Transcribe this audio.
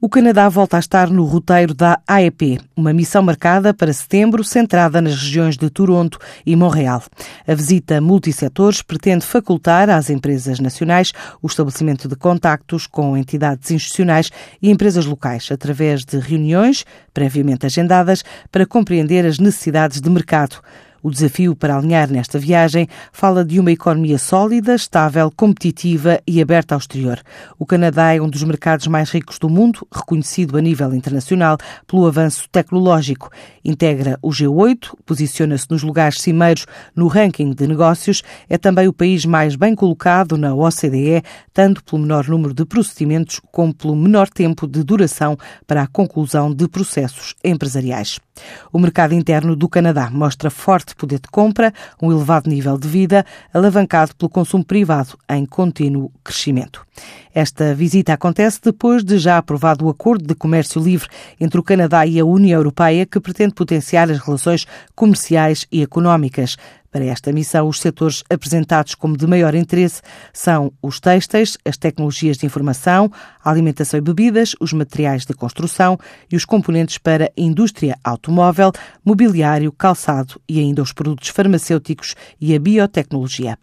O Canadá volta a estar no roteiro da AEP, uma missão marcada para setembro, centrada nas regiões de Toronto e Montreal. A visita multissetores pretende facultar às empresas nacionais o estabelecimento de contactos com entidades institucionais e empresas locais, através de reuniões previamente agendadas para compreender as necessidades de mercado. O desafio para alinhar nesta viagem fala de uma economia sólida, estável, competitiva e aberta ao exterior. O Canadá é um dos mercados mais ricos do mundo, reconhecido a nível internacional pelo avanço tecnológico. Integra o G8, posiciona-se nos lugares cimeiros no ranking de negócios, é também o país mais bem colocado na OCDE, tanto pelo menor número de procedimentos como pelo menor tempo de duração para a conclusão de processos empresariais. O mercado interno do Canadá mostra forte poder de compra, um elevado nível de vida, alavancado pelo consumo privado em contínuo crescimento. Esta visita acontece depois de já aprovado o Acordo de Comércio Livre entre o Canadá e a União Europeia, que pretende potenciar as relações comerciais e económicas. Para esta missão, os setores apresentados como de maior interesse são os têxteis, as tecnologias de informação, a alimentação e bebidas, os materiais de construção e os componentes para indústria automóvel, mobiliário, calçado e ainda os produtos farmacêuticos e a biotecnologia.